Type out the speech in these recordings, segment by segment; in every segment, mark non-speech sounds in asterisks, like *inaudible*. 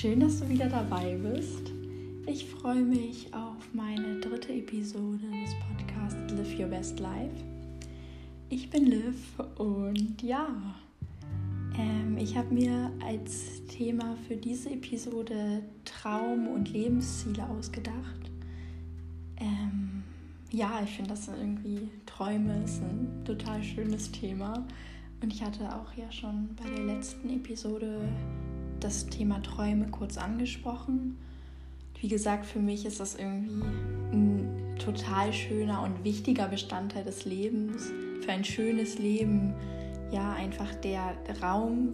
Schön, dass du wieder dabei bist. Ich freue mich auf meine dritte Episode des Podcasts Live Your Best Life. Ich bin Liv und ja, ähm, ich habe mir als Thema für diese Episode Traum und Lebensziele ausgedacht. Ähm, ja, ich finde das irgendwie Träume ist ein total schönes Thema. Und ich hatte auch ja schon bei der letzten Episode das Thema Träume kurz angesprochen. Wie gesagt, für mich ist das irgendwie ein total schöner und wichtiger Bestandteil des Lebens. Für ein schönes Leben, ja, einfach der Raum,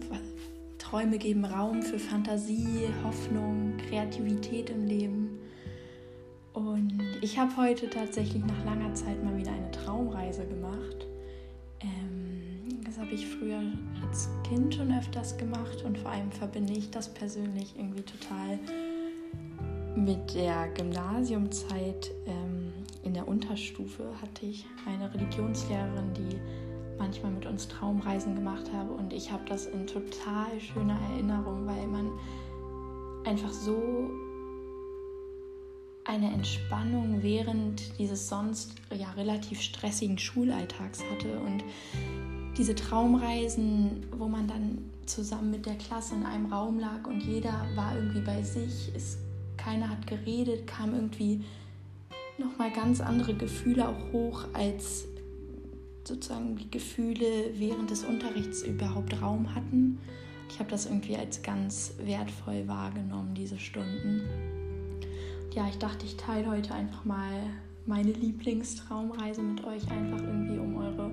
Träume geben Raum für Fantasie, Hoffnung, Kreativität im Leben. Und ich habe heute tatsächlich nach langer Zeit mal wieder eine Traumreise gemacht. Ähm, das habe ich früher als Kind schon öfters gemacht und vor allem verbinde ich das persönlich irgendwie total mit der Gymnasiumzeit. Ähm, in der Unterstufe hatte ich eine Religionslehrerin, die manchmal mit uns Traumreisen gemacht habe und ich habe das in total schöner Erinnerung, weil man einfach so eine Entspannung während dieses sonst ja relativ stressigen Schulalltags hatte und diese Traumreisen, wo man dann zusammen mit der Klasse in einem Raum lag und jeder war irgendwie bei sich, es, keiner hat geredet, kam irgendwie nochmal ganz andere Gefühle auch hoch, als sozusagen die Gefühle während des Unterrichts überhaupt Raum hatten. Ich habe das irgendwie als ganz wertvoll wahrgenommen, diese Stunden. Und ja, ich dachte, ich teile heute einfach mal meine Lieblingstraumreise mit euch, einfach irgendwie um eure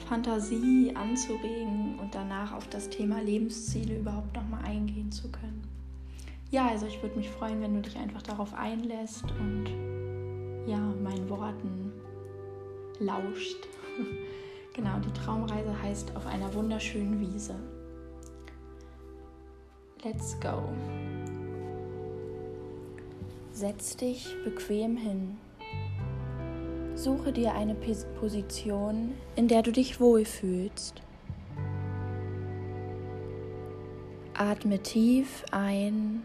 Fantasie anzuregen und danach auf das Thema Lebensziele überhaupt nochmal eingehen zu können. Ja, also ich würde mich freuen, wenn du dich einfach darauf einlässt und ja, meinen Worten lauscht. *laughs* genau, die Traumreise heißt auf einer wunderschönen Wiese. Let's go. Setz dich bequem hin. Suche dir eine Position, in der du dich wohlfühlst. Atme tief ein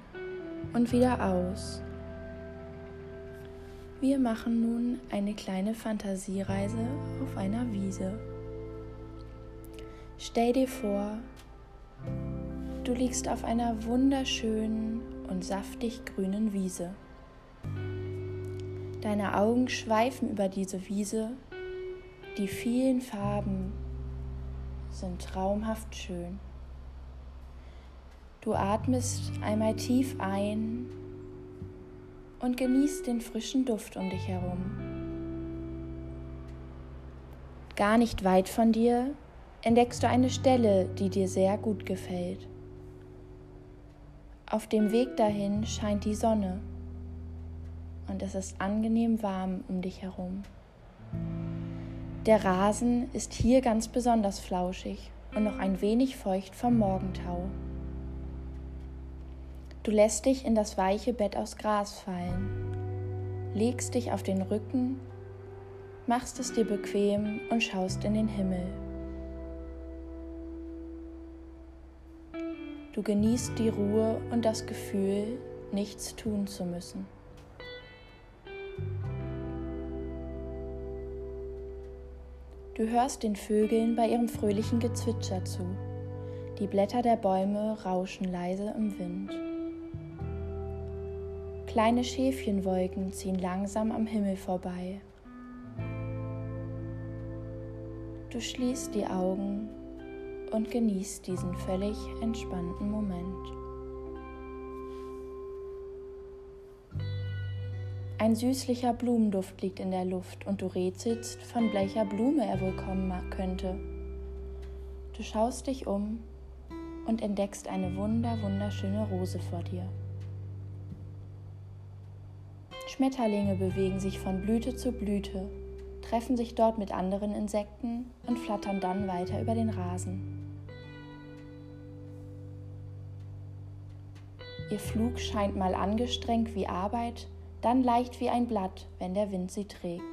und wieder aus. Wir machen nun eine kleine Fantasiereise auf einer Wiese. Stell dir vor, du liegst auf einer wunderschönen und saftig grünen Wiese. Deine Augen schweifen über diese Wiese, die vielen Farben sind traumhaft schön. Du atmest einmal tief ein und genießt den frischen Duft um dich herum. Gar nicht weit von dir entdeckst du eine Stelle, die dir sehr gut gefällt. Auf dem Weg dahin scheint die Sonne und es ist angenehm warm um dich herum. Der Rasen ist hier ganz besonders flauschig und noch ein wenig feucht vom Morgentau. Du lässt dich in das weiche Bett aus Gras fallen, legst dich auf den Rücken, machst es dir bequem und schaust in den Himmel. Du genießt die Ruhe und das Gefühl, nichts tun zu müssen. Du hörst den Vögeln bei ihrem fröhlichen Gezwitscher zu. Die Blätter der Bäume rauschen leise im Wind. Kleine Schäfchenwolken ziehen langsam am Himmel vorbei. Du schließt die Augen und genießt diesen völlig entspannten Moment. Ein süßlicher Blumenduft liegt in der Luft und du rätselst, von welcher Blume er wohl kommen könnte. Du schaust dich um und entdeckst eine wunder wunderschöne Rose vor dir. Schmetterlinge bewegen sich von Blüte zu Blüte, treffen sich dort mit anderen Insekten und flattern dann weiter über den Rasen. Ihr Flug scheint mal angestrengt wie Arbeit, dann leicht wie ein Blatt, wenn der Wind sie trägt.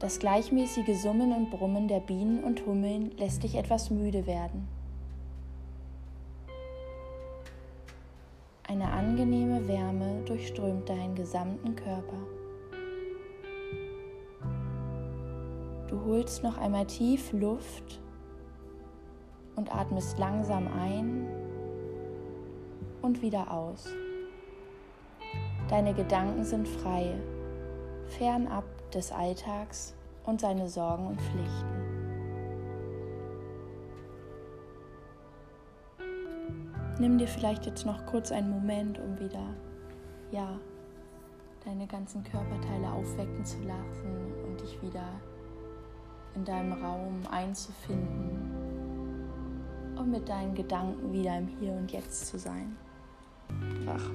Das gleichmäßige Summen und Brummen der Bienen und Hummeln lässt dich etwas müde werden. Eine angenehme Wärme durchströmt deinen gesamten Körper. Du holst noch einmal tief Luft und atmest langsam ein und wieder aus. Deine Gedanken sind frei, fernab des Alltags und seine Sorgen und Pflichten. Nimm dir vielleicht jetzt noch kurz einen Moment, um wieder, ja, deine ganzen Körperteile aufwecken zu lassen und dich wieder in deinem Raum einzufinden und mit deinen Gedanken wieder im Hier und Jetzt zu sein. Ach.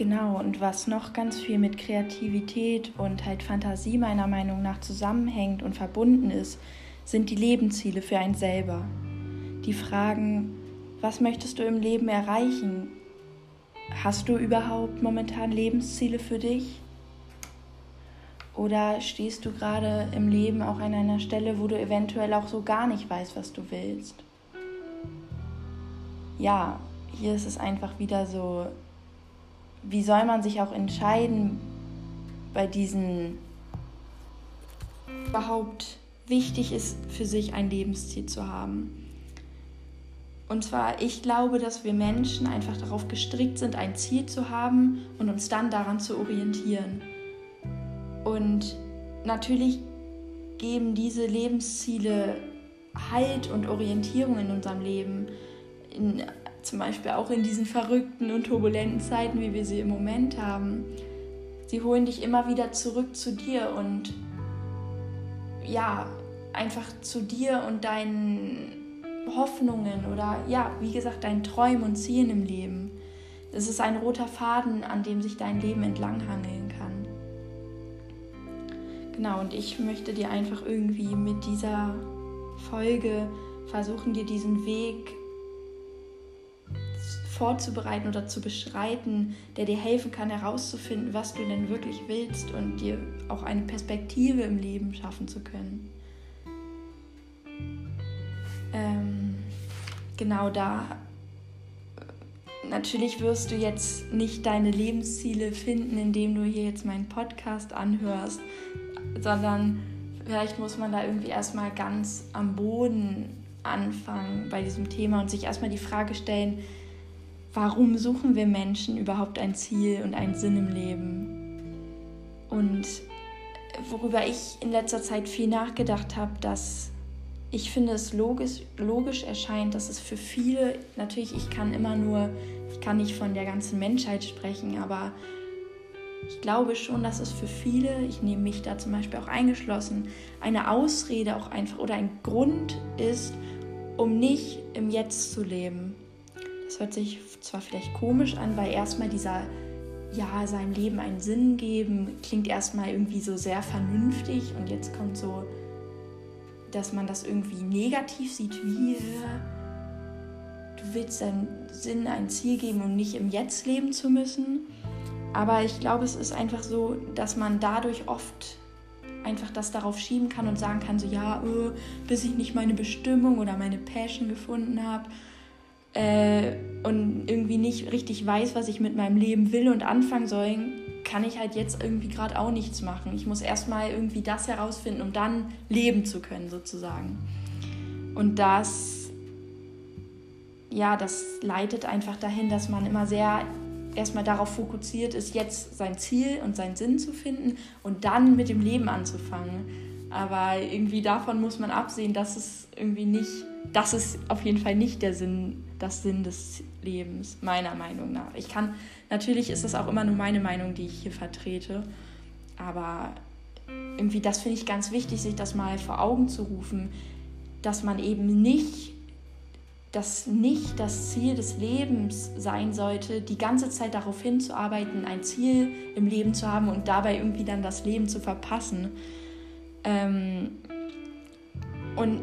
Genau, und was noch ganz viel mit Kreativität und halt Fantasie meiner Meinung nach zusammenhängt und verbunden ist, sind die Lebensziele für einen selber. Die Fragen, was möchtest du im Leben erreichen? Hast du überhaupt momentan Lebensziele für dich? Oder stehst du gerade im Leben auch an einer Stelle, wo du eventuell auch so gar nicht weißt, was du willst? Ja, hier ist es einfach wieder so, wie soll man sich auch entscheiden bei diesen überhaupt wichtig ist für sich ein Lebensziel zu haben. Und zwar, ich glaube, dass wir Menschen einfach darauf gestrickt sind, ein Ziel zu haben und uns dann daran zu orientieren. Und natürlich geben diese Lebensziele Halt und Orientierung in unserem Leben. In, zum Beispiel auch in diesen verrückten und turbulenten Zeiten, wie wir sie im Moment haben. Sie holen dich immer wieder zurück zu dir und ja, einfach zu dir und deinen Hoffnungen oder ja, wie gesagt, deinen Träumen und Zielen im Leben. Das ist ein roter Faden, an dem sich dein Leben entlanghangeln kann. Genau, und ich möchte dir einfach irgendwie mit dieser Folge versuchen, dir diesen Weg vorzubereiten oder zu beschreiten, der dir helfen kann, herauszufinden, was du denn wirklich willst und dir auch eine Perspektive im Leben schaffen zu können. Ähm, genau da natürlich wirst du jetzt nicht deine Lebensziele finden, indem du hier jetzt meinen Podcast anhörst, sondern vielleicht muss man da irgendwie erstmal ganz am Boden anfangen bei diesem Thema und sich erstmal die Frage stellen, warum suchen wir Menschen überhaupt ein Ziel und einen Sinn im Leben? Und worüber ich in letzter Zeit viel nachgedacht habe, dass ich finde es logisch, logisch erscheint, dass es für viele, natürlich, ich kann immer nur, ich kann nicht von der ganzen Menschheit sprechen, aber ich glaube schon, dass es für viele, ich nehme mich da zum Beispiel auch eingeschlossen, eine Ausrede auch einfach oder ein Grund ist, um nicht im Jetzt zu leben. Das hört sich zwar vielleicht komisch an, weil erstmal dieser, ja, seinem Leben einen Sinn geben, klingt erstmal irgendwie so sehr vernünftig und jetzt kommt so, dass man das irgendwie negativ sieht, wie du willst deinen Sinn ein Ziel geben, um nicht im Jetzt leben zu müssen. Aber ich glaube, es ist einfach so, dass man dadurch oft einfach das darauf schieben kann und sagen kann, so ja, oh, bis ich nicht meine Bestimmung oder meine Passion gefunden habe äh, und irgendwie nicht richtig weiß, was ich mit meinem Leben will und anfangen soll, kann ich halt jetzt irgendwie gerade auch nichts machen. Ich muss erstmal irgendwie das herausfinden, um dann leben zu können, sozusagen. Und das, ja, das leitet einfach dahin, dass man immer sehr erstmal darauf fokussiert ist, jetzt sein Ziel und seinen Sinn zu finden und dann mit dem Leben anzufangen. Aber irgendwie davon muss man absehen, dass es irgendwie nicht, das ist auf jeden Fall nicht der Sinn, das Sinn des Lebens, meiner Meinung nach. Ich kann, natürlich ist das auch immer nur meine Meinung, die ich hier vertrete, aber irgendwie das finde ich ganz wichtig, sich das mal vor Augen zu rufen, dass man eben nicht dass nicht das Ziel des Lebens sein sollte, die ganze Zeit darauf hinzuarbeiten, ein Ziel im Leben zu haben und dabei irgendwie dann das Leben zu verpassen. Ähm und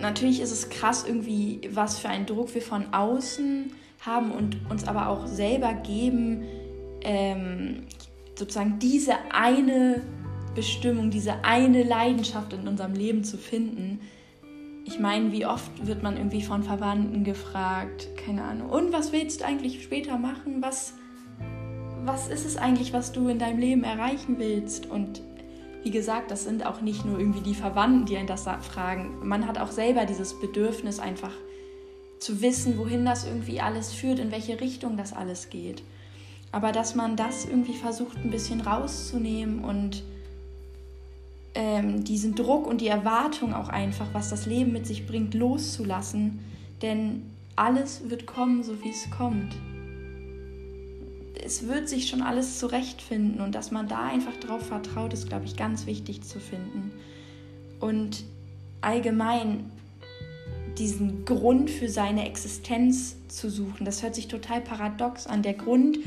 natürlich ist es krass irgendwie, was für einen Druck wir von außen haben und uns aber auch selber geben, ähm, sozusagen diese eine Bestimmung, diese eine Leidenschaft in unserem Leben zu finden ich meine, wie oft wird man irgendwie von Verwandten gefragt, keine Ahnung, und was willst du eigentlich später machen? Was, was ist es eigentlich, was du in deinem Leben erreichen willst? Und wie gesagt, das sind auch nicht nur irgendwie die Verwandten, die einen das fragen. Man hat auch selber dieses Bedürfnis, einfach zu wissen, wohin das irgendwie alles führt, in welche Richtung das alles geht. Aber dass man das irgendwie versucht, ein bisschen rauszunehmen und ähm, diesen Druck und die Erwartung auch einfach, was das Leben mit sich bringt, loszulassen. Denn alles wird kommen, so wie es kommt es wird sich schon alles zurechtfinden und dass man da einfach drauf vertraut, ist, glaube ich, ganz wichtig zu finden. Und allgemein diesen Grund für seine Existenz zu suchen, das hört sich total paradox an. Der Grund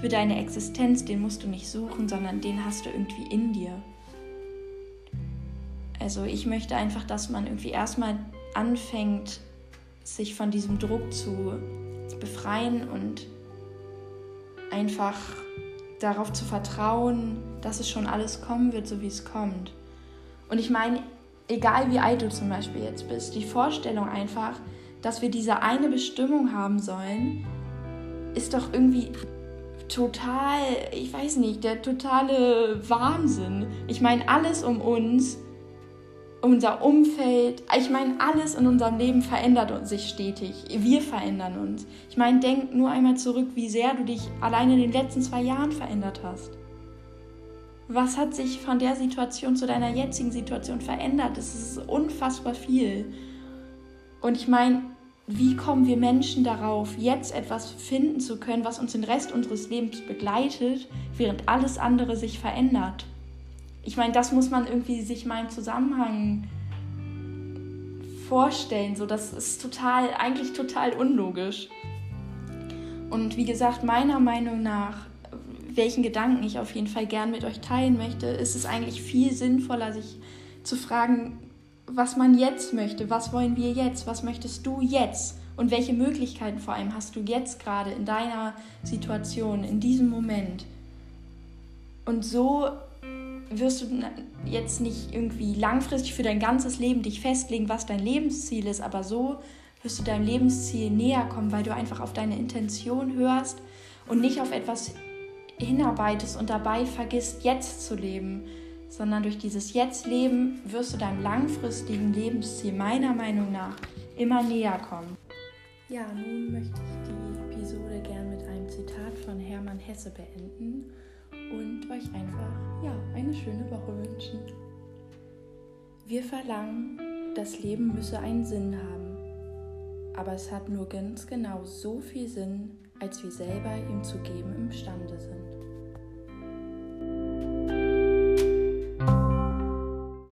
für deine Existenz, den musst du nicht suchen, sondern den hast du irgendwie in dir. Also ich möchte einfach, dass man irgendwie erstmal anfängt, sich von diesem Druck zu befreien und einfach darauf zu vertrauen, dass es schon alles kommen wird, so wie es kommt. Und ich meine, egal wie alt du zum Beispiel jetzt bist, die Vorstellung einfach, dass wir diese eine Bestimmung haben sollen, ist doch irgendwie total, ich weiß nicht, der totale Wahnsinn. Ich meine, alles um uns unser Umfeld, ich meine, alles in unserem Leben verändert sich stetig. Wir verändern uns. Ich meine, denk nur einmal zurück, wie sehr du dich allein in den letzten zwei Jahren verändert hast. Was hat sich von der Situation zu deiner jetzigen Situation verändert? Das ist unfassbar viel. Und ich meine, wie kommen wir Menschen darauf, jetzt etwas finden zu können, was uns den Rest unseres Lebens begleitet, während alles andere sich verändert? Ich meine, das muss man irgendwie sich mal im Zusammenhang vorstellen. So, das ist total, eigentlich total unlogisch. Und wie gesagt, meiner Meinung nach, welchen Gedanken ich auf jeden Fall gern mit euch teilen möchte, ist es eigentlich viel sinnvoller, sich zu fragen, was man jetzt möchte, was wollen wir jetzt, was möchtest du jetzt und welche Möglichkeiten vor allem hast du jetzt gerade in deiner Situation, in diesem Moment. Und so wirst du jetzt nicht irgendwie langfristig für dein ganzes Leben dich festlegen, was dein Lebensziel ist, aber so wirst du deinem Lebensziel näher kommen, weil du einfach auf deine Intention hörst und nicht auf etwas hinarbeitest und dabei vergisst, jetzt zu leben, sondern durch dieses Jetzt-Leben wirst du deinem langfristigen Lebensziel meiner Meinung nach immer näher kommen. Ja, nun möchte ich die Episode gern mit einem Zitat von Hermann Hesse beenden und euch einfach ja, eine schöne Woche wünschen. Wir verlangen, das Leben müsse einen Sinn haben, aber es hat nur ganz genau so viel Sinn, als wir selber ihm zu geben imstande sind.